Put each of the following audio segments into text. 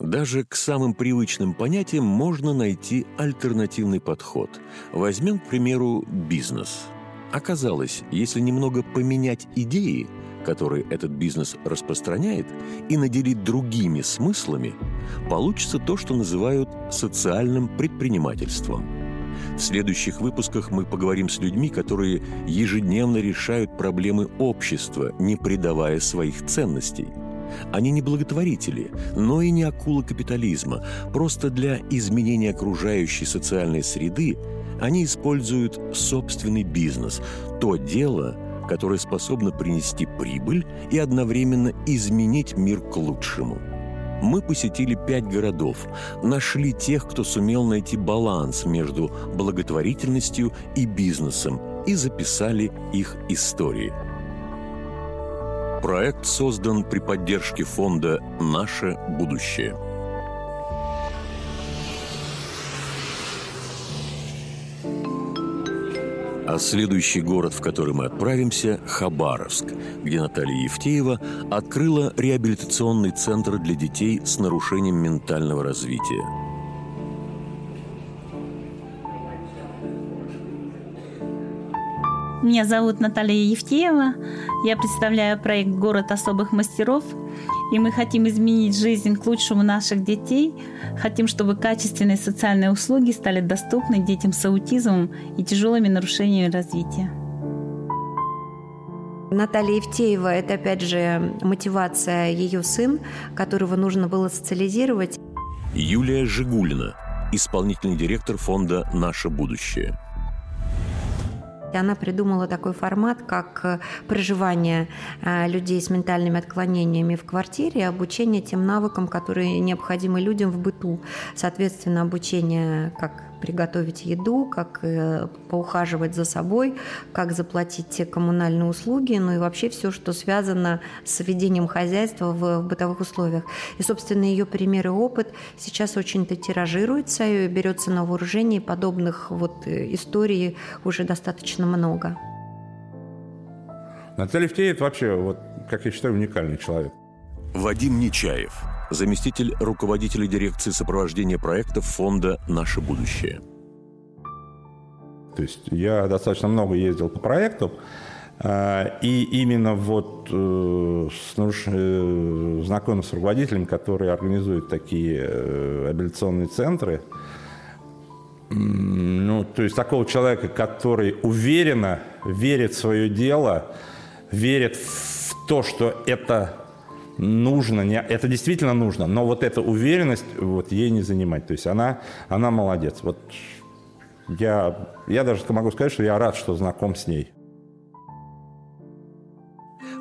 Даже к самым привычным понятиям можно найти альтернативный подход. Возьмем, к примеру, бизнес. Оказалось, если немного поменять идеи, которые этот бизнес распространяет, и наделить другими смыслами, получится то, что называют социальным предпринимательством. В следующих выпусках мы поговорим с людьми, которые ежедневно решают проблемы общества, не предавая своих ценностей – они не благотворители, но и не акулы капитализма. Просто для изменения окружающей социальной среды они используют собственный бизнес, то дело, которое способно принести прибыль и одновременно изменить мир к лучшему. Мы посетили пять городов, нашли тех, кто сумел найти баланс между благотворительностью и бизнесом и записали их истории – Проект создан при поддержке фонда «Наше будущее». А следующий город, в который мы отправимся – Хабаровск, где Наталья Евтеева открыла реабилитационный центр для детей с нарушением ментального развития – Меня зовут Наталья Евтеева. Я представляю проект «Город особых мастеров». И мы хотим изменить жизнь к лучшему наших детей. Хотим, чтобы качественные социальные услуги стали доступны детям с аутизмом и тяжелыми нарушениями развития. Наталья Евтеева – это, опять же, мотивация ее сын, которого нужно было социализировать. Юлия Жигулина, исполнительный директор фонда «Наше будущее». И она придумала такой формат, как э, проживание э, людей с ментальными отклонениями в квартире, обучение тем навыкам, которые необходимы людям в быту. Соответственно, обучение как приготовить еду, как э, поухаживать за собой, как заплатить те коммунальные услуги, ну и вообще все, что связано с ведением хозяйства в, в бытовых условиях. И, собственно, ее пример и опыт сейчас очень-то тиражируется и берется на вооружение, и подобных вот э, историй уже достаточно много. Наталья Евтеев вообще, вот, как я считаю, уникальный человек. Вадим Нечаев – заместитель руководителя дирекции сопровождения проектов фонда «Наше будущее». То есть я достаточно много ездил по проектам, а, и именно вот э, с, э, знакомым с руководителем, который организует такие э, абилляционные центры, ну, то есть такого человека, который уверенно верит в свое дело, верит в то, что это нужно, не, это действительно нужно, но вот эта уверенность вот ей не занимать. То есть она, она молодец. Вот я, я даже могу сказать, что я рад, что знаком с ней.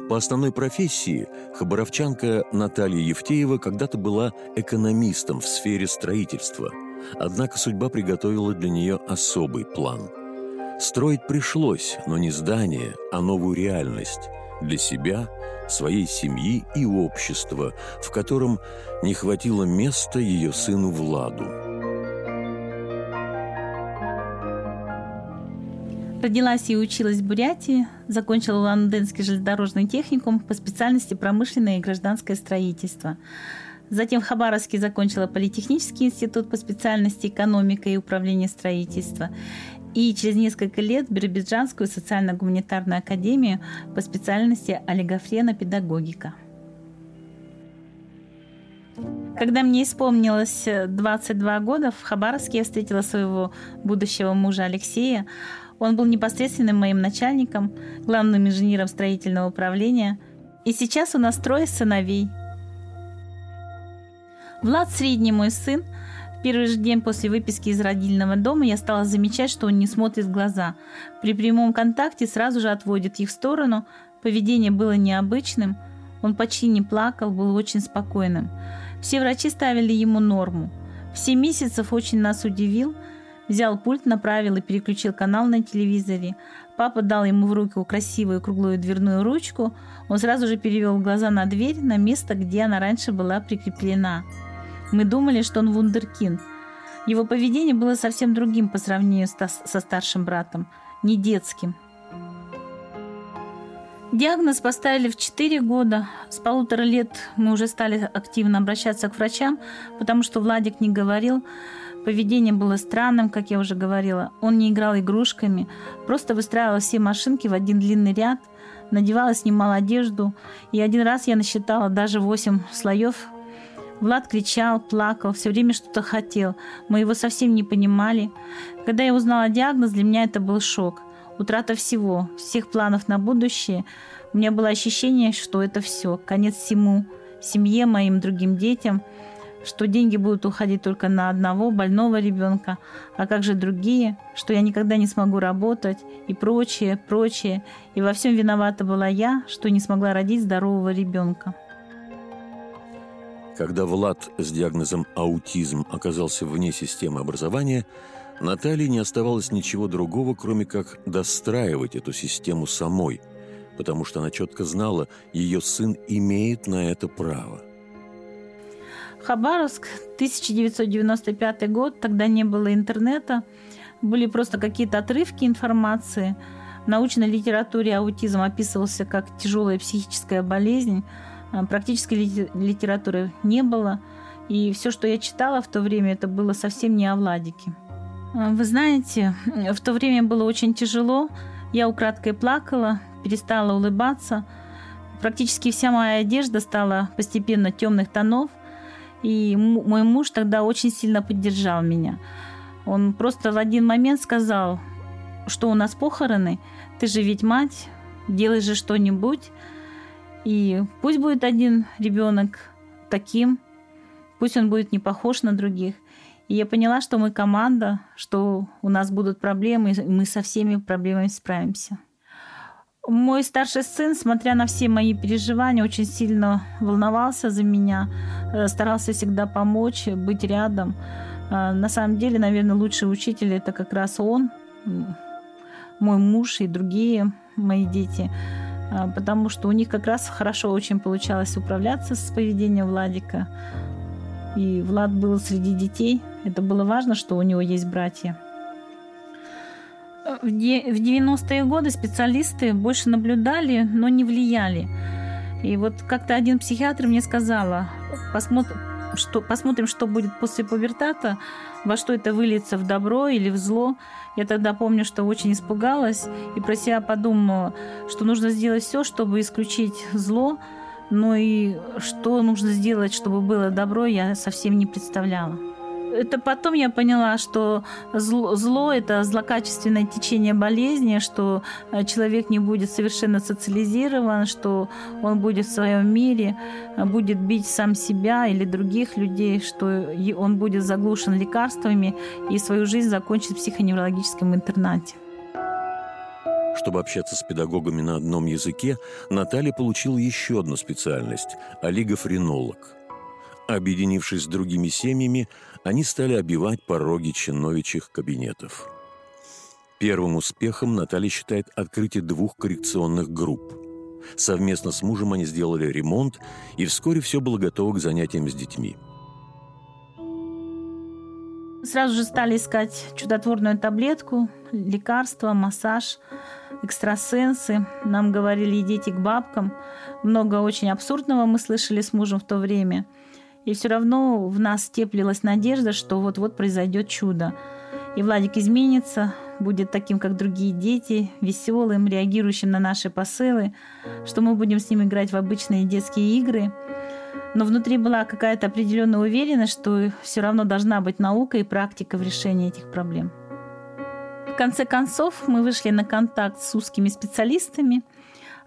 По основной профессии хабаровчанка Наталья Евтеева когда-то была экономистом в сфере строительства. Однако судьба приготовила для нее особый план. Строить пришлось, но не здание, а новую реальность для себя – своей семьи и общества, в котором не хватило места ее сыну Владу. Родилась и училась в Бурятии, закончила Лондонский железнодорожный техникум по специальности промышленное и гражданское строительство. Затем в Хабаровске закончила Политехнический институт по специальности экономика и управление строительства и через несколько лет Биробиджанскую социально-гуманитарную академию по специальности олигофрена педагогика. Когда мне исполнилось 22 года, в Хабаровске я встретила своего будущего мужа Алексея. Он был непосредственным моим начальником, главным инженером строительного управления. И сейчас у нас трое сыновей. Влад средний мой сын, первый же день после выписки из родильного дома я стала замечать, что он не смотрит в глаза. При прямом контакте сразу же отводит их в сторону. Поведение было необычным. Он почти не плакал, был очень спокойным. Все врачи ставили ему норму. В 7 месяцев очень нас удивил. Взял пульт, направил и переключил канал на телевизоре. Папа дал ему в руку красивую круглую дверную ручку. Он сразу же перевел глаза на дверь, на место, где она раньше была прикреплена. Мы думали, что он вундеркинд. Его поведение было совсем другим по сравнению со старшим братом, не детским. Диагноз поставили в 4 года. С полутора лет мы уже стали активно обращаться к врачам, потому что Владик не говорил. Поведение было странным, как я уже говорила. Он не играл игрушками, просто выстраивал все машинки в один длинный ряд, надевала, снимала одежду. И один раз я насчитала даже 8 слоев. Влад кричал, плакал, все время что-то хотел. Мы его совсем не понимали. Когда я узнала диагноз, для меня это был шок – утрата всего, всех планов на будущее. У меня было ощущение, что это все, конец всему, семье, моим другим детям, что деньги будут уходить только на одного больного ребенка, а как же другие, что я никогда не смогу работать и прочее, прочее. И во всем виновата была я, что не смогла родить здорового ребенка. Когда Влад с диагнозом аутизм оказался вне системы образования – Наталье не оставалось ничего другого, кроме как достраивать эту систему самой, потому что она четко знала, ее сын имеет на это право. Хабаровск, 1995 год, тогда не было интернета, были просто какие-то отрывки информации. В научной литературе аутизм описывался как тяжелая психическая болезнь, а практической литературы не было. И все, что я читала в то время, это было совсем не о Владике. А, вы знаете, в то время было очень тяжело. Я украдкой плакала, перестала улыбаться. Практически вся моя одежда стала постепенно темных тонов. И мой муж тогда очень сильно поддержал меня. Он просто в один момент сказал, что у нас похороны, ты же ведь мать, делай же что-нибудь. И пусть будет один ребенок таким, пусть он будет не похож на других. И я поняла, что мы команда, что у нас будут проблемы, и мы со всеми проблемами справимся. Мой старший сын, смотря на все мои переживания, очень сильно волновался за меня, э, старался всегда помочь, быть рядом. Э, на самом деле, наверное, лучший учитель это как раз он, мой муж и другие мои дети, потому что у них как раз хорошо очень получалось управляться с поведением Владика. И Влад был среди детей. Это было важно, что у него есть братья. В 90-е годы специалисты больше наблюдали, но не влияли. И вот как-то один психиатр мне сказала, посмотрим, что, посмотрим, что будет после пубертата, во что это выльется, в добро или в зло. Я тогда помню, что очень испугалась и про себя подумала, что нужно сделать все, чтобы исключить зло, но и что нужно сделать, чтобы было добро, я совсем не представляла. Это потом я поняла, что зло, зло – это злокачественное течение болезни, что э, человек не будет совершенно социализирован, что он будет в своем мире, э, будет бить сам себя или других людей, что он будет заглушен лекарствами и свою жизнь закончит в психоневрологическом интернате. Чтобы общаться с педагогами на одном языке, Наталья получила еще одну специальность – олигофренолог. Объединившись с другими семьями, они стали обивать пороги чиновичьих кабинетов. Первым успехом Наталья считает открытие двух коррекционных групп. Совместно с мужем они сделали ремонт, и вскоре все было готово к занятиям с детьми. Сразу же стали искать чудотворную таблетку, лекарства, массаж – экстрасенсы. Нам говорили идите к бабкам. Много очень абсурдного мы слышали с мужем в то время. И все равно в нас теплилась надежда, что вот-вот произойдет чудо. И Владик изменится, будет таким, как другие дети, веселым, реагирующим на наши посылы, что мы будем с ним играть в обычные детские игры. Но внутри была какая-то определенная уверенность, что все равно должна быть наука и практика в решении этих проблем. В конце концов, мы вышли на контакт с узкими специалистами.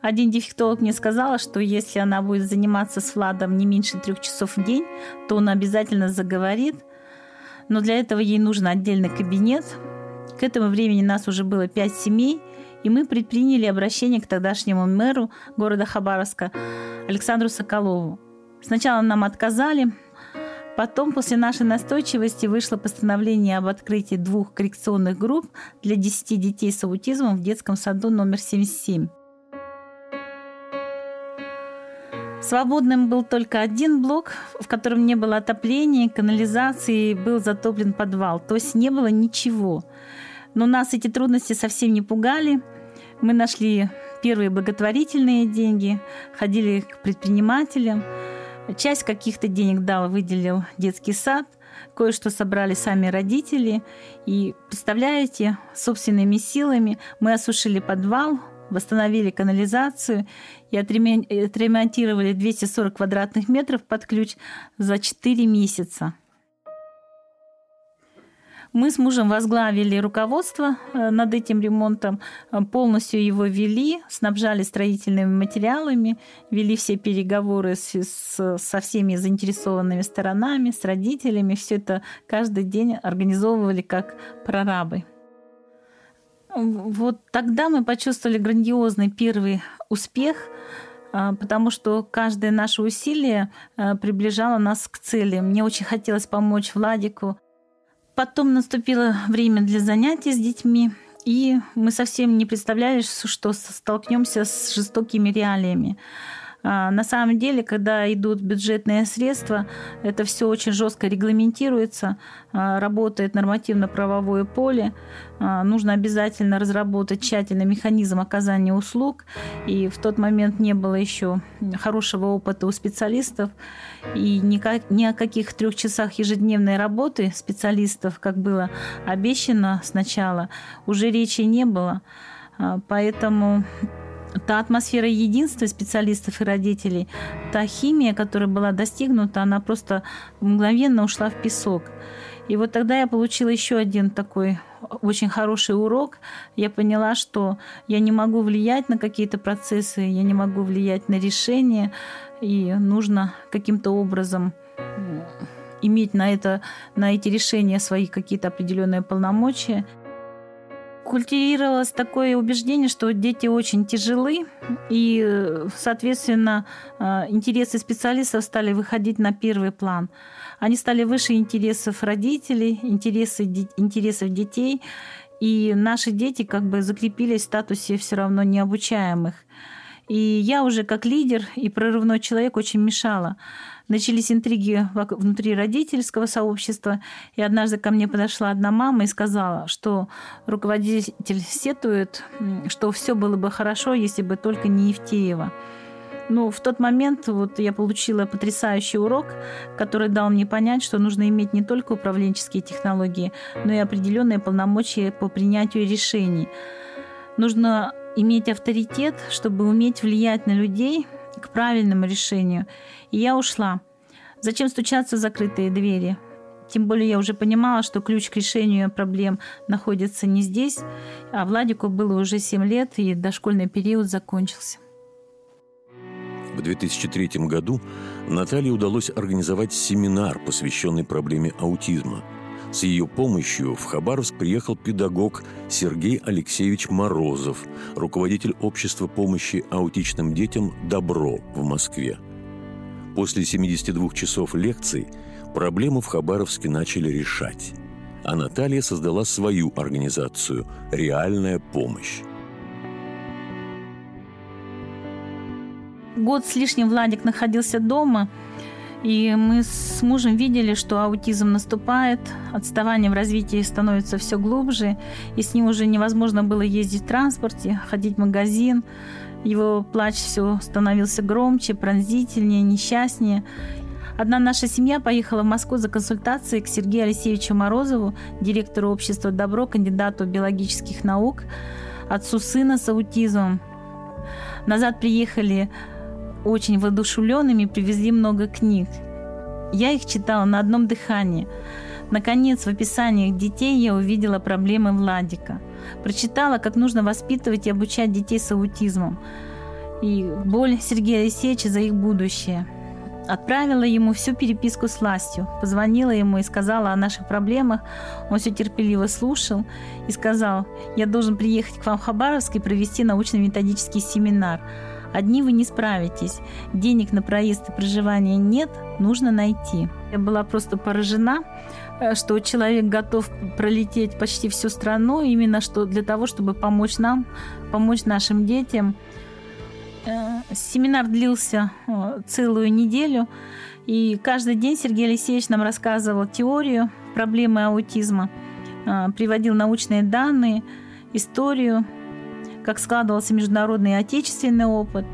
Один дефектолог мне сказала, что если она будет заниматься с Владом не меньше трех часов в день, то он обязательно заговорит. Но для этого ей нужен отдельный кабинет. К этому времени нас уже было пять семей, и мы предприняли обращение к тогдашнему мэру города Хабаровска Александру Соколову. Сначала нам отказали, Потом, после нашей настойчивости, вышло постановление об открытии двух коррекционных групп для 10 детей с аутизмом в детском саду номер 77. Свободным был только один блок, в котором не было отопления, канализации, был затоплен подвал. То есть не было ничего. Но нас эти трудности совсем не пугали. Мы нашли первые благотворительные деньги, ходили к предпринимателям. Часть каких-то денег дал, выделил детский сад, кое-что собрали сами родители. И, представляете, собственными силами мы осушили подвал, восстановили канализацию и отремонтировали 240 квадратных метров под ключ за 4 месяца. Мы с мужем возглавили руководство э, над этим ремонтом, э, полностью его вели, снабжали строительными материалами, вели все переговоры с, с, со всеми заинтересованными сторонами, с родителями. Все это каждый день организовывали как прорабы. Вот тогда мы почувствовали грандиозный первый успех, э, потому что каждое наше усилие приближало нас к цели. Мне очень хотелось помочь Владику Потом наступило время для занятий с детьми, и мы совсем не представляли, что столкнемся с жестокими реалиями. А, на самом деле, когда идут бюджетные средства, это все очень жестко регламентируется, а, работает нормативно-правовое поле, а, нужно обязательно разработать тщательно механизм оказания услуг, и в тот момент не было еще хорошего опыта у специалистов, и никак, ни о каких трех часах ежедневной работы специалистов, как было обещано сначала, уже речи не было. Поэтому та атмосфера единства специалистов и родителей, та химия, которая была достигнута, она просто мгновенно ушла в песок. И вот тогда я получила еще один такой очень хороший урок. Я поняла, что я не могу влиять на какие-то процессы, я не могу влиять на решения, и нужно каким-то образом иметь на, это, на эти решения свои какие-то определенные полномочия культивировалось такое убеждение, что дети очень тяжелы, и, соответственно, э, интересы специалистов стали выходить на первый план. Они стали выше интересов родителей, интересы, интересов детей, и наши дети как бы закрепились в статусе все равно необучаемых. И я уже как лидер и прорывной человек очень мешала. Начались интриги внутри родительского сообщества, и однажды ко мне подошла одна мама и сказала, что руководитель сетует, что все было бы хорошо, если бы только не Евтеева. Ну, в тот момент вот я получила потрясающий урок, который дал мне понять, что нужно иметь не только управленческие технологии, но и определенные полномочия по принятию решений. Нужно иметь авторитет, чтобы уметь влиять на людей к правильному решению. И я ушла. Зачем стучаться в закрытые двери? Тем более я уже понимала, что ключ к решению проблем находится не здесь, а Владику было уже 7 лет, и дошкольный период закончился. В 2003 году Наталье удалось организовать семинар, посвященный проблеме аутизма – с ее помощью в Хабаровск приехал педагог Сергей Алексеевич Морозов, руководитель общества помощи аутичным детям «Добро» в Москве. После 72 часов лекций проблему в Хабаровске начали решать. А Наталья создала свою организацию «Реальная помощь». Год с лишним Владик находился дома – и мы с мужем видели, что аутизм наступает, отставание в развитии становится все глубже, и с ним уже невозможно было ездить в транспорте, ходить в магазин. Его плач все становился громче, пронзительнее, несчастнее. Одна наша семья поехала в Москву за консультацией к Сергею Алексеевичу Морозову, директору общества «Добро», кандидату биологических наук, отцу сына с аутизмом. Назад приехали очень воодушевленными, привезли много книг. Я их читала на одном дыхании. Наконец, в описаниях детей я увидела проблемы Владика. Прочитала, как нужно воспитывать и обучать детей с аутизмом. И боль Сергея Алексеевича за их будущее. Отправила ему всю переписку с властью, позвонила ему и сказала о наших проблемах. Он все терпеливо слушал и сказал, я должен приехать к вам в Хабаровск и провести научно-методический семинар – Одни вы не справитесь. Денег на проезд и проживание нет, нужно найти. Я была просто поражена, э, что человек готов пролететь почти всю страну именно что для того, чтобы помочь нам, помочь нашим детям. Э, семинар длился э, целую неделю, и каждый день Сергей Алексеевич нам рассказывал теорию проблемы аутизма, приводил научные данные, историю как складывался международный и отечественный опыт,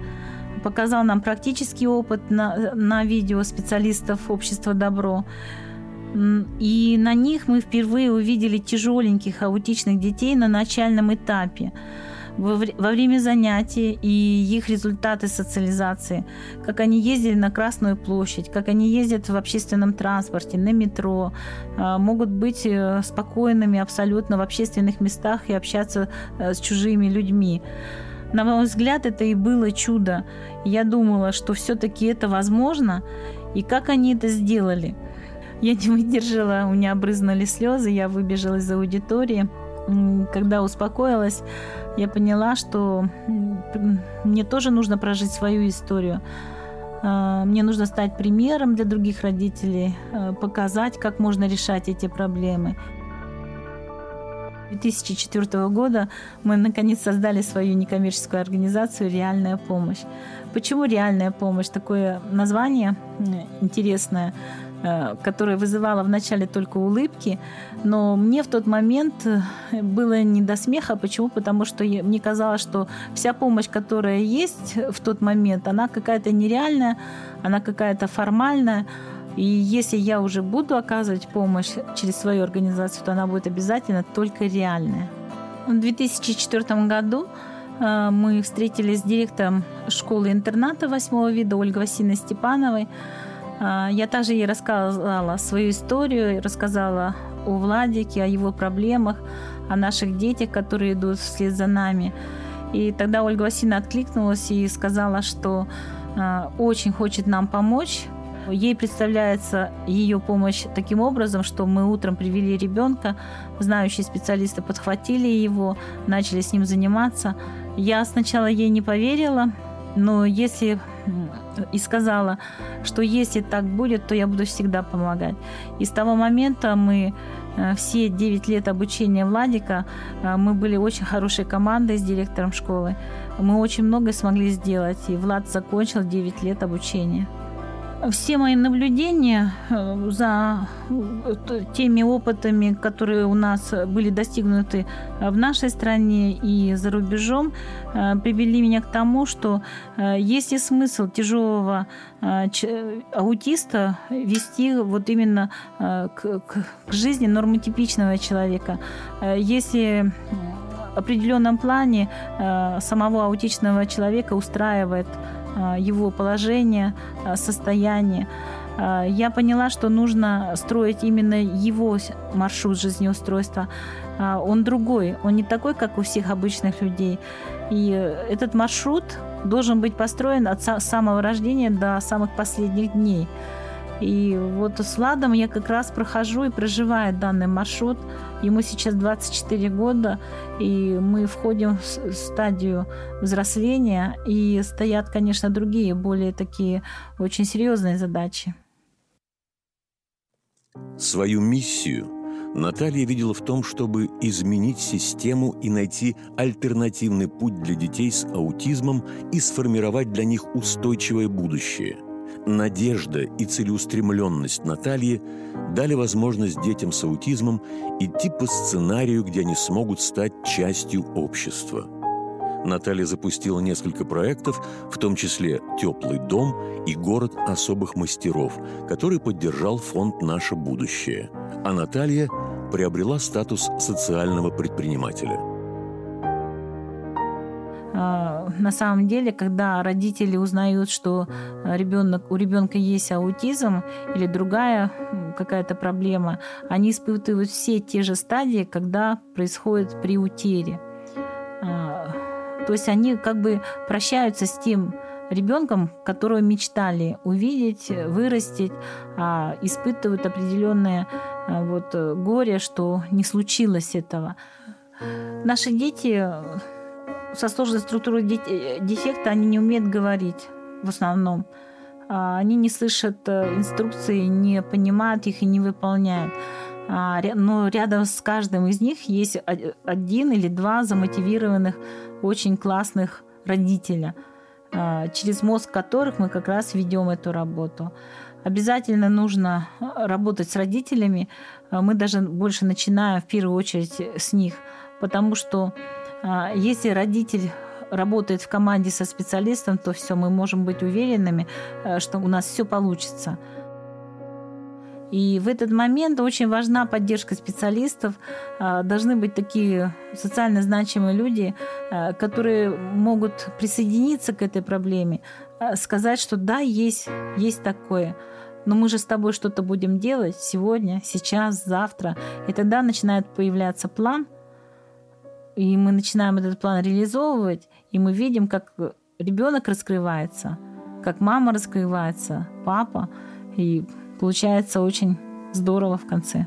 показал нам практический опыт на, на видео специалистов общества «Добро». И на них мы впервые увидели тяжеленьких аутичных детей на начальном этапе во, время занятий и их результаты социализации, как они ездили на Красную площадь, как они ездят в общественном транспорте, на метро, а, могут быть э, спокойными абсолютно в общественных местах и общаться э, с чужими людьми. На мой взгляд, это и было чудо. Я думала, что все-таки это возможно, и как они это сделали. Я не выдержала, у меня брызнули слезы, я выбежала из аудитории. Когда успокоилась, я поняла, что мне тоже нужно прожить свою историю. А, мне нужно стать примером для других родителей, а, показать, как можно решать эти проблемы. 2004 года мы наконец создали свою некоммерческую организацию «Реальная помощь». Почему «Реальная помощь»? Такое название интересное. Э, которая вызывала вначале только улыбки, но мне в тот момент э, было не до смеха. Почему? Потому что мне казалось, что вся помощь, которая есть в тот момент, она какая-то нереальная, она какая-то формальная. И если я уже буду оказывать помощь через свою организацию, то она будет обязательно только реальная. В 2004 году э, мы встретились с директором школы-интерната восьмого вида Ольгой Васильевной Степановой. А, я также ей рассказала свою историю, рассказала о Владике, о его проблемах, о наших детях, которые идут вслед за нами. И тогда Ольга Васильевна откликнулась и сказала, что а, очень хочет нам помочь. Ей представляется ее помощь таким образом, что мы утром привели ребенка, знающие специалисты подхватили его, начали с ним заниматься. Я сначала ей не поверила, но если и сказала, что если так будет, то я буду всегда помогать. И с того момента мы э, все 9 лет обучения Владика, э, мы были очень хорошей командой с директором школы. Мы очень многое смогли сделать, и Влад закончил 9 лет обучения. Все мои наблюдения э, за э, теми опытами, которые у нас были достигнуты в нашей стране и за рубежом, э, привели меня к тому, что есть ли смысл тяжелого аутиста вести вот именно к, жизни нормотипичного человека. Если в определенном плане самого аутичного человека устраивает его положение, а, состояние. А, я поняла, что нужно строить именно его маршрут жизнеустройства. Он другой, он не такой, как у всех обычных людей. И этот маршрут должен быть построен от самого рождения до самых последних дней. И вот с Владом я как раз прохожу и проживаю данный маршрут. Ему сейчас 24 года, и мы входим в стадию взросления, и стоят, конечно, другие, более такие очень серьезные задачи. Свою миссию Наталья видела в том, чтобы изменить систему и найти альтернативный путь для детей с аутизмом и сформировать для них устойчивое будущее – Надежда и целеустремленность Натальи дали возможность детям с аутизмом идти по сценарию, где они смогут стать частью общества. Наталья запустила несколько проектов, в том числе «Теплый дом» и «Город особых мастеров», который поддержал фонд «Наше будущее». А Наталья приобрела статус социального предпринимателя – на самом деле, когда родители узнают, что ребенок, у ребенка есть аутизм или другая какая-то проблема, они испытывают все те же стадии, когда происходит при утере. А, то есть они как бы прощаются с тем ребенком, которого мечтали увидеть, вырастить, а испытывают определенное а, вот горе, что не случилось этого. Наши дети со сложной структурой э, дефекта они не умеют говорить в основном. А, они не слышат э, инструкции, не понимают их и не выполняют. А, но рядом с каждым из них есть один или два замотивированных, очень классных родителя, а, через мозг которых мы как раз ведем эту работу. Обязательно нужно работать с родителями. Мы даже больше начинаем в первую очередь с них, потому что если родитель работает в команде со специалистом, то все, мы можем быть уверенными, э, что у нас все получится. И в этот момент очень важна поддержка специалистов. А, должны быть такие социально значимые люди, э, которые могут присоединиться к этой проблеме, э, сказать, что да, есть, есть такое. Но мы же с тобой что-то будем делать сегодня, сейчас, завтра. И тогда начинает появляться план, и мы начинаем этот план реализовывать, и мы видим, как ребенок раскрывается, как мама раскрывается, папа. И получается очень здорово в конце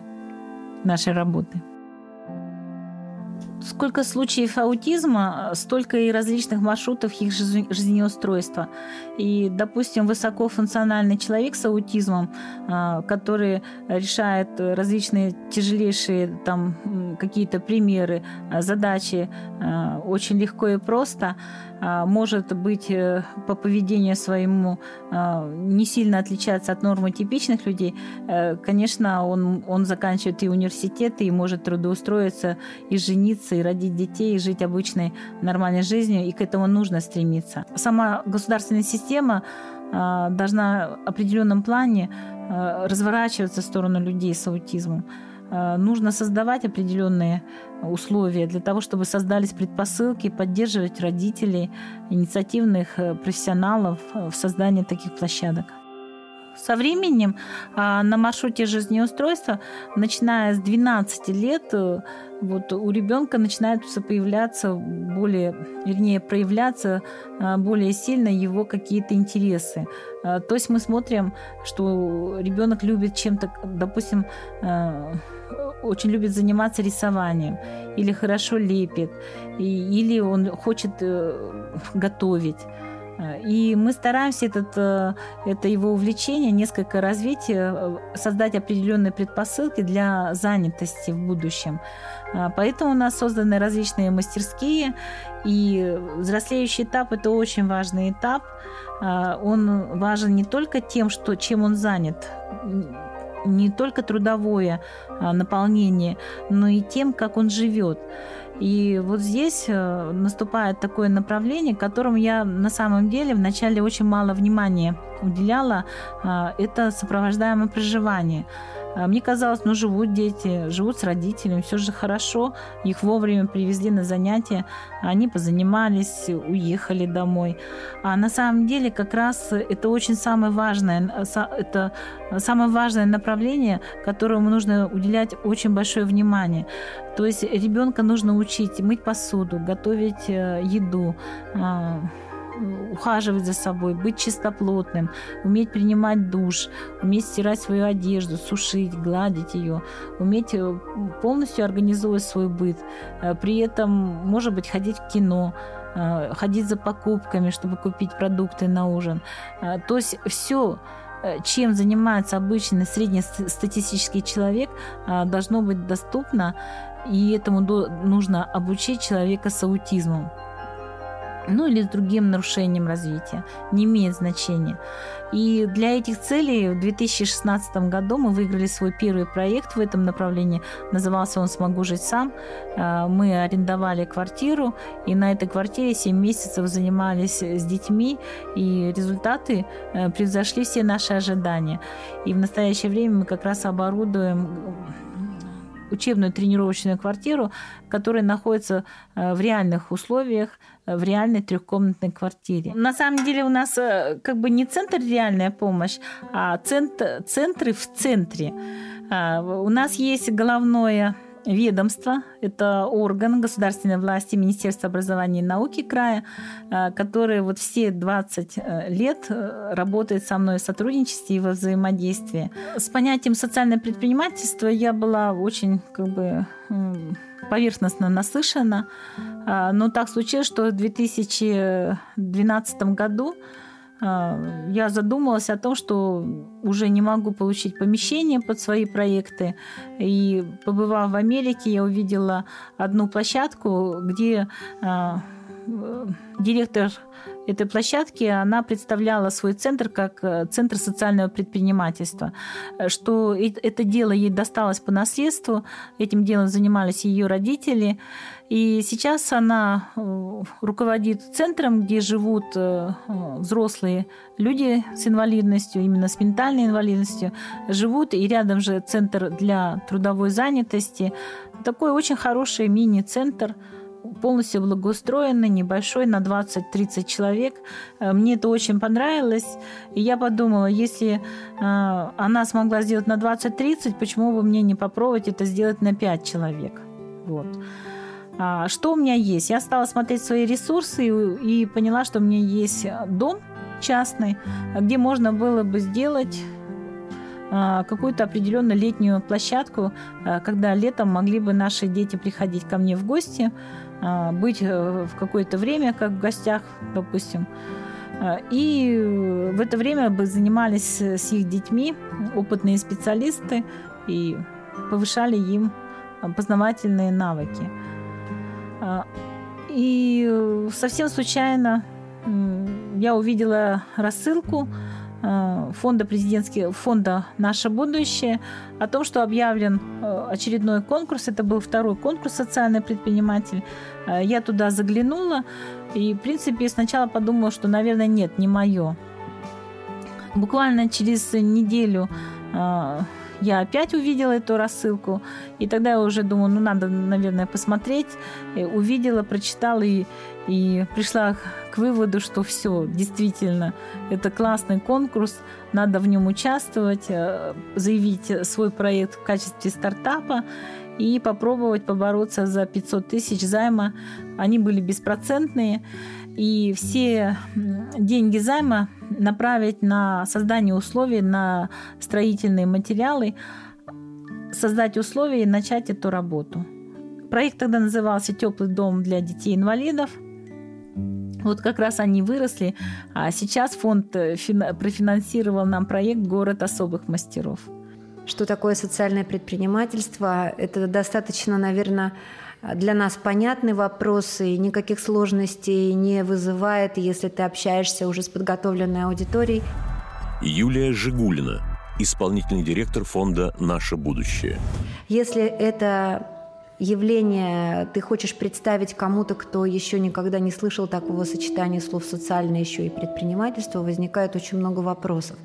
нашей работы. Сколько случаев аутизма, столько и различных маршрутов их жизнеустройства. И, допустим, высокофункциональный человек с аутизмом, а, который решает различные тяжелейшие там какие-то примеры, а, задачи а, очень легко и просто, может быть э, по поведению своему не сильно отличаться от нормы типичных людей, э, конечно, он, он заканчивает и университет, и может трудоустроиться, и жениться, и родить детей, и жить обычной нормальной жизнью, и к этому нужно стремиться. Сама государственная система а, должна в определенном плане а, разворачиваться в сторону людей с аутизмом. А, нужно создавать определенные условия для того, чтобы создались предпосылки, поддерживать родителей, инициативных э, профессионалов в создании таких площадок. Со временем а, на маршруте жизнеустройства, начиная с 12 лет, э, вот у ребенка начинают появляться более, вернее, проявляться а, более сильно его какие-то интересы. А, то есть мы смотрим, что ребенок любит чем-то, допустим, очень любит заниматься рисованием, или хорошо лепит, или он хочет э, готовить. И мы стараемся этот, э, это его увлечение несколько развить, э, создать определенные предпосылки для занятости в будущем. Поэтому у нас созданы различные мастерские, и взрослеющий этап – это очень важный этап. Он важен не только тем, что, чем он занят, не только трудовое а, наполнение, но и тем, как он живет. И вот здесь э, наступает такое направление, которому я на самом деле вначале очень мало внимания уделяла. А, это сопровождаемое проживание. А мне казалось, ну живут дети, живут с родителями, все же хорошо. Их вовремя привезли на занятия, они позанимались, уехали домой. А на самом деле как раз это очень самое важное, это самое важное направление, которому нужно уделять очень большое внимание. То есть ребенка нужно учить мыть посуду, готовить э, еду, а, ухаживать за собой, быть чистоплотным, уметь принимать душ, уметь стирать свою одежду, сушить, гладить ее, уметь э, полностью организовывать свой быт. Э, при этом, может быть, ходить в кино, э, ходить за покупками, чтобы купить продукты на ужин. То есть все чем занимается обычный среднестатистический человек, должно быть доступно, и этому нужно обучить человека с аутизмом ну или с другим нарушением развития, не имеет значения. И для этих целей в 2016 году мы выиграли свой первый проект в этом направлении. Назывался он «Смогу жить сам». А, мы арендовали квартиру, и на этой квартире 7 месяцев занимались с детьми, и результаты э, превзошли все наши ожидания. И в настоящее время мы как раз оборудуем учебную тренировочную квартиру, которая находится э, в реальных условиях, в реальной трехкомнатной квартире. На самом деле у нас э, как бы не центр реальная помощь, а центр, центры в центре. А, у нас есть головное ведомство, это орган государственной власти Министерства образования и науки края, э, который вот все 20 лет работает со мной в сотрудничестве и во взаимодействии. С понятием социальное предпринимательство я была очень как бы поверхностно наслышана. А, но так случилось, что в 2012 году я задумалась о том, что уже не могу получить помещение под свои проекты. И побывав в Америке, я увидела одну площадку, где а, директор этой площадки, она представляла свой центр как э, центр социального предпринимательства, что это дело ей досталось по наследству, этим делом занимались ее родители, и сейчас она э, руководит центром, где живут э, взрослые люди с инвалидностью, именно с ментальной инвалидностью, живут, и рядом же центр для трудовой занятости. Такой очень хороший мини-центр – полностью благоустроенный, небольшой, на 20-30 человек. Э, мне это очень понравилось. И я подумала, если э, она смогла сделать на 20-30, почему бы мне не попробовать это сделать на 5 человек? Вот. А что у меня есть? Я стала смотреть свои ресурсы и, и поняла, что у меня есть дом частный, где можно было бы сделать а, какую-то определенную летнюю площадку, когда летом могли бы наши дети приходить ко мне в гости, быть э, в какое-то время как в гостях, допустим. И в это время бы занимались с их детьми опытные специалисты и повышали им познавательные навыки. И совсем случайно я увидела рассылку Э, фонда президентского фонда «Наше будущее» о том, что объявлен э, очередной конкурс. Это был второй конкурс «Социальный предприниматель». Э, я туда заглянула и, в принципе, сначала подумала, что, наверное, нет, не мое. Буквально через неделю я опять увидела эту рассылку, и тогда я уже думала, ну, надо, наверное, посмотреть. И увидела, прочитала и, и пришла к выводу, что все, действительно, это классный конкурс, надо в нем участвовать, э, заявить свой проект в качестве стартапа и попробовать побороться за 500 тысяч займа. Они были беспроцентные, и все деньги займа направить на создание условий, на строительные материалы, создать условия и начать эту работу. Проект тогда назывался «Теплый дом для детей-инвалидов». Вот как раз они выросли, а сейчас фонд э, профинансировал нам проект «Город особых мастеров». Что такое социальное предпринимательство? Это достаточно, наверное, для нас понятный вопрос и никаких сложностей не вызывает, если ты общаешься уже с подготовленной аудиторией. Юлия Жигулина, исполнительный директор фонда «Наше будущее». Если это явление ты хочешь представить кому-то, кто еще никогда не слышал такого сочетания слов «социальное» еще и предпринимательство, возникает очень много вопросов.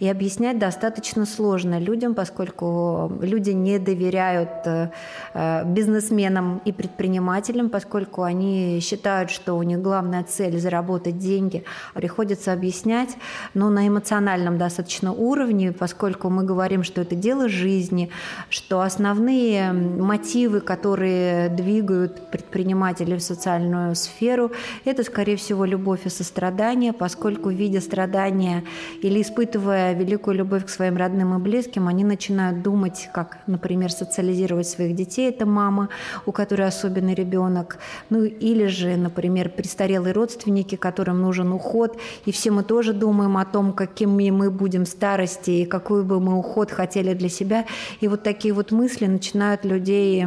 И объяснять достаточно сложно людям, поскольку люди не доверяют э, э, бизнесменам и предпринимателям, поскольку они считают, что у них главная цель – заработать деньги. Приходится объяснять, но на эмоциональном достаточно уровне, поскольку мы говорим, что это дело жизни, что основные мотивы, которые двигают предпринимателей в социальную сферу, это, скорее всего, любовь и сострадание, поскольку, видя страдания или испытывая великую любовь к своим родным и близким, они начинают думать, как, например, социализировать своих детей. Это мама, у которой особенный ребенок. Ну или же, например, престарелые родственники, которым нужен уход. И все мы тоже думаем о том, какими мы будем в старости и какой бы мы уход хотели для себя. И вот такие вот мысли начинают людей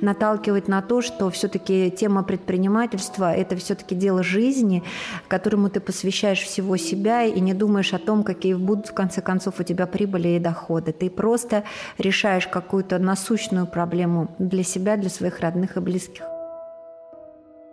наталкивать на то, что все-таки тема предпринимательства – это все-таки дело жизни, которому ты посвящаешь всего себя и не думаешь о том, какие будут конце концов у тебя прибыли и доходы. Ты просто решаешь какую-то насущную проблему для себя, для своих родных и близких.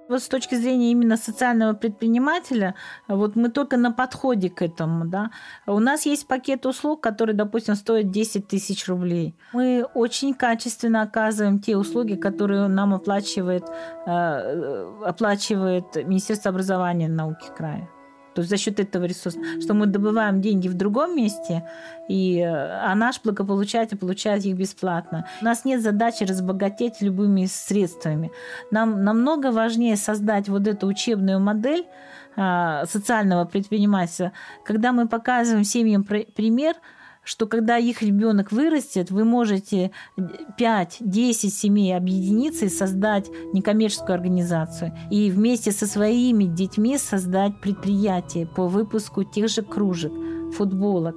Вот с точки зрения именно социального предпринимателя, вот мы только на подходе к этому, да. У нас есть пакет услуг, который, допустим, стоит 10 тысяч рублей. Мы очень качественно оказываем те услуги, которые нам оплачивает, э, оплачивает Министерство образования и науки края. То есть за счет этого ресурса, что мы добываем деньги в другом месте, и, э, а наш благополучатель получает их бесплатно. У нас нет задачи разбогатеть любыми средствами. Нам намного важнее создать вот эту учебную модель а, социального предпринимательства, когда мы показываем семьям пример, что когда их ребенок вырастет, вы можете 5-10 семей объединиться и создать некоммерческую организацию. И вместе со своими детьми создать предприятие по выпуску тех же кружек, футболок.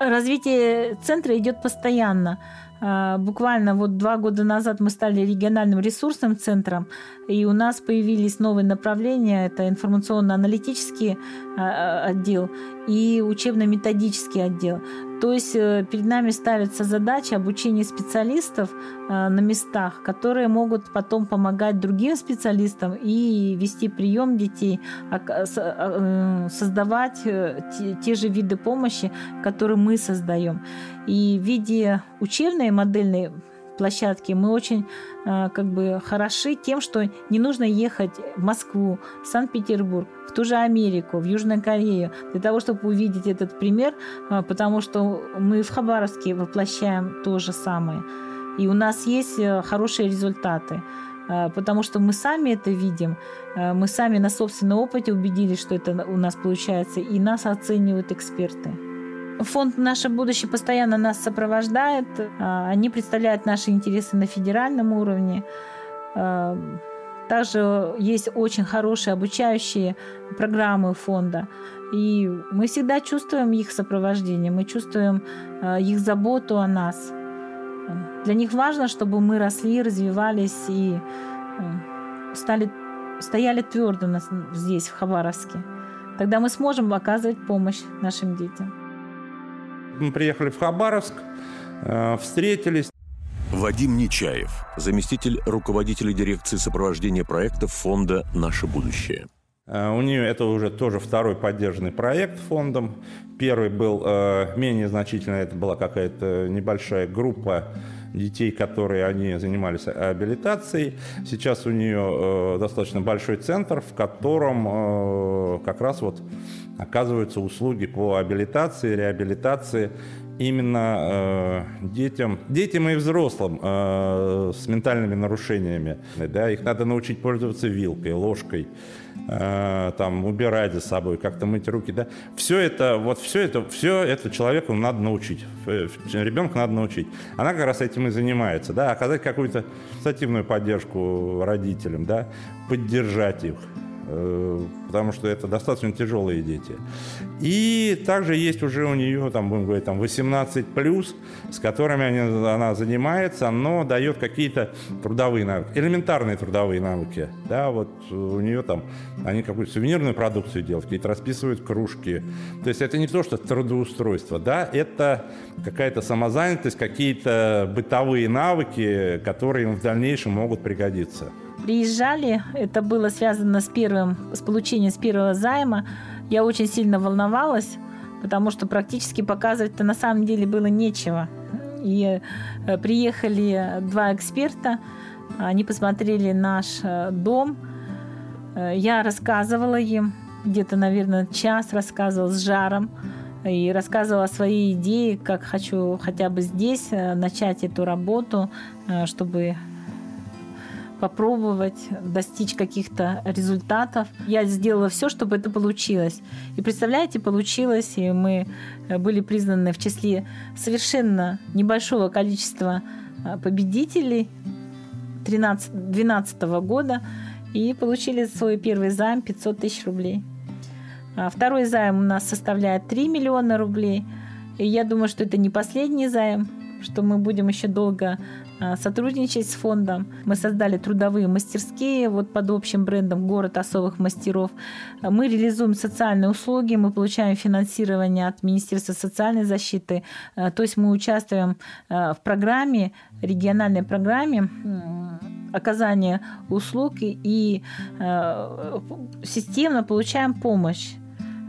Развитие центра идет постоянно. А, буквально вот два года назад мы стали региональным ресурсным центром, и у нас появились новые направления. Это информационно-аналитический а, отдел и учебно-методический отдел. То есть э, перед нами ставится задача обучения специалистов э, на местах, которые могут потом помогать другим специалистам и вести прием детей, э, создавать те же виды помощи, которые мы создаем. И в виде учебной модельной площадки мы очень э, как бы хороши тем, что не нужно ехать в Москву, в Санкт-Петербург, в ту же Америку, в Южную Корею для того, чтобы увидеть этот пример, э, потому что мы в Хабаровске воплощаем то же самое. И у нас есть э, хорошие результаты потому что мы сами это видим, мы сами на собственном опыте убедились, что это у нас получается, и нас оценивают эксперты. Фонд «Наше будущее» постоянно нас сопровождает. А, они представляют наши интересы на федеральном уровне. А, также есть очень хорошие обучающие программы фонда. И мы всегда чувствуем их сопровождение, мы чувствуем а, их заботу о нас. Для них важно, чтобы мы росли, развивались и стали, стояли твердо здесь, в Хабаровске. Тогда мы сможем оказывать помощь нашим детям. Мы приехали в Хабаровск, э, встретились. Вадим Нечаев, заместитель руководителя дирекции сопровождения проектов фонда «Наше будущее». Э, у нее это уже тоже второй поддержанный проект фондом. Первый был э, менее значительный, это была какая-то небольшая группа детей, которые они занимались абилитацией. Сейчас у нее достаточно большой центр, в котором как раз вот оказываются услуги по абилитации, реабилитации именно э, детям, детям и взрослым э, с ментальными нарушениями. Да, их надо научить пользоваться вилкой, ложкой, э, там, убирать за собой, как-то мыть руки. Да. Все это, вот все это, все это человеку надо научить, ребенка надо научить. Она как раз этим и занимается, да, оказать какую-то стативную поддержку родителям, да, поддержать их. Э, потому что это достаточно тяжелые дети. И также есть уже у нее, там, будем говорить, там 18 плюс, с которыми они, она занимается, но дает какие-то трудовые навыки, элементарные трудовые навыки. Да, вот у нее там, они какую-то сувенирную продукцию делают, какие-то расписывают кружки. То есть это не то, что трудоустройство, да, это какая-то самозанятость, какие-то бытовые навыки, которые им в дальнейшем могут пригодиться приезжали, это было связано с первым, с получением с первого займа. Я очень сильно волновалась, потому что практически показывать-то на самом деле было нечего. И э, приехали два эксперта, они посмотрели наш э, дом. Э, я рассказывала им, где-то, наверное, час рассказывала с жаром и рассказывала свои идеи, как хочу хотя бы здесь начать эту работу, чтобы попробовать достичь каких-то результатов. Я сделала все, чтобы это получилось. И представляете, получилось, и мы э, были признаны в числе совершенно небольшого количества э, победителей 2012 года и получили свой первый займ 500 тысяч рублей. А второй займ у нас составляет 3 миллиона рублей. И я думаю, что это не последний займ, что мы будем еще долго а, сотрудничать с фондом. Мы создали трудовые мастерские вот под общим брендом «Город особых мастеров». Мы реализуем социальные услуги, мы получаем финансирование от Министерства социальной защиты. А, то есть мы участвуем а, в программе, региональной программе оказания услуг и системно получаем помощь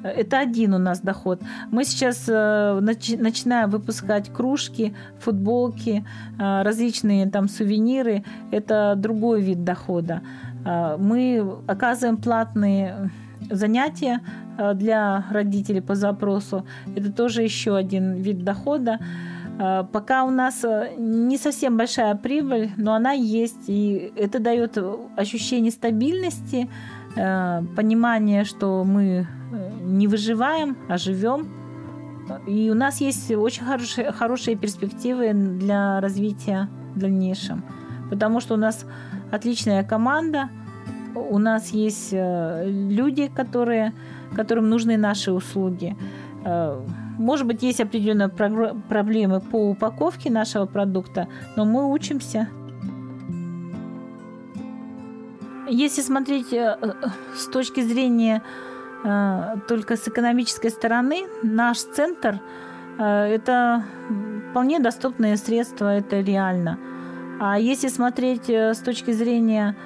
это один у нас доход. Мы сейчас э, начинаем выпускать кружки, футболки, э, различные там сувениры. Это другой вид дохода. Э, мы оказываем платные занятия для родителей по запросу. Это тоже еще один вид дохода. Пока у нас не совсем большая прибыль, но она есть, и это дает ощущение стабильности, понимание, что мы не выживаем, а живем. И у нас есть очень хорошие, хорошие перспективы для развития в дальнейшем. Потому что у нас отличная команда, у нас есть э, люди, которые, которым нужны наши услуги. Э, может быть, есть определенные проблемы по упаковке нашего продукта, но мы учимся. Если смотреть э, с точки зрения только с экономической стороны, наш центр – это вполне доступные средства, это реально. А если смотреть с точки зрения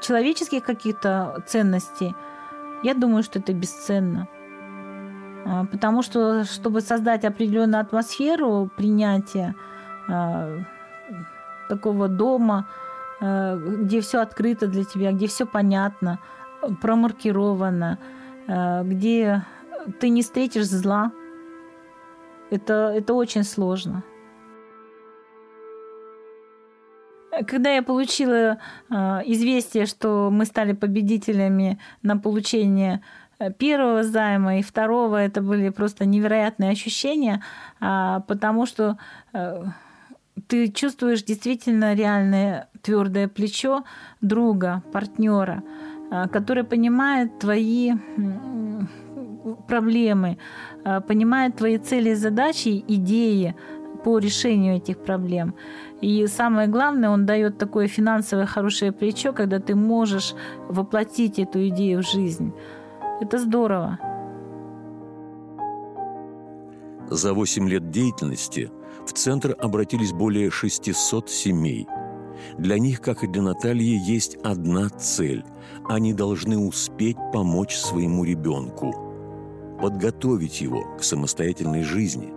человеческих каких-то ценностей, я думаю, что это бесценно. Потому что, чтобы создать определенную атмосферу принятия такого дома, где все открыто для тебя, где все понятно, промаркировано, где ты не встретишь зла, это, это очень сложно. Когда я получила э, известие, что мы стали победителями на получение э, первого займа и второго, это были просто невероятные ощущения, а, потому что э, ты чувствуешь действительно реальное твердое плечо друга, партнера, который понимает твои проблемы, понимает твои цели, задачи, идеи по решению этих проблем. И самое главное, он дает такое финансовое хорошее плечо, когда ты можешь воплотить эту идею в жизнь. Это здорово. За 8 лет деятельности в Центр обратились более 600 семей. Для них, как и для Натальи, есть одна цель. Они должны успеть помочь своему ребенку, подготовить его к самостоятельной жизни.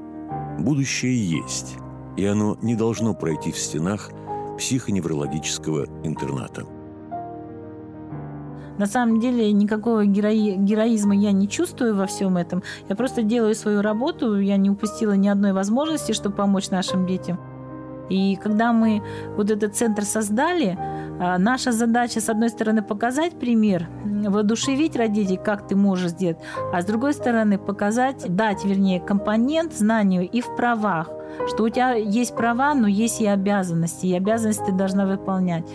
Будущее есть – и оно не должно пройти в стенах психоневрологического интерната. На самом деле никакого герои, героизма я не чувствую во всем этом. Я просто делаю свою работу, я не упустила ни одной возможности, чтобы помочь нашим детям. И когда мы вот этот центр создали, а, наша задача, с одной стороны, показать пример, воодушевить родителей, как ты можешь сделать, а с другой стороны, показать, дать, вернее, компонент знанию и в правах, что у тебя есть права, но есть и обязанности, и обязанности ты должна выполнять.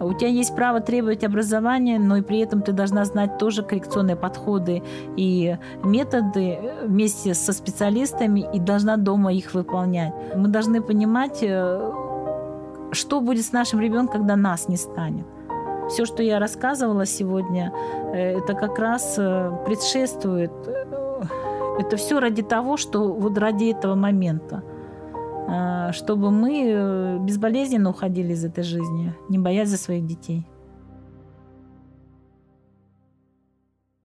У тебя есть право требовать образования, но и при этом ты должна знать тоже коррекционные подходы и методы вместе со специалистами и должна дома их выполнять. Мы должны понимать, э, что будет с нашим ребенком, когда нас не станет. Все, что я рассказывала сегодня, э, это как раз э, предшествует. Это все ради того, что вот ради этого момента. Э, чтобы мы э, безболезненно уходили из этой жизни, не боясь за своих детей.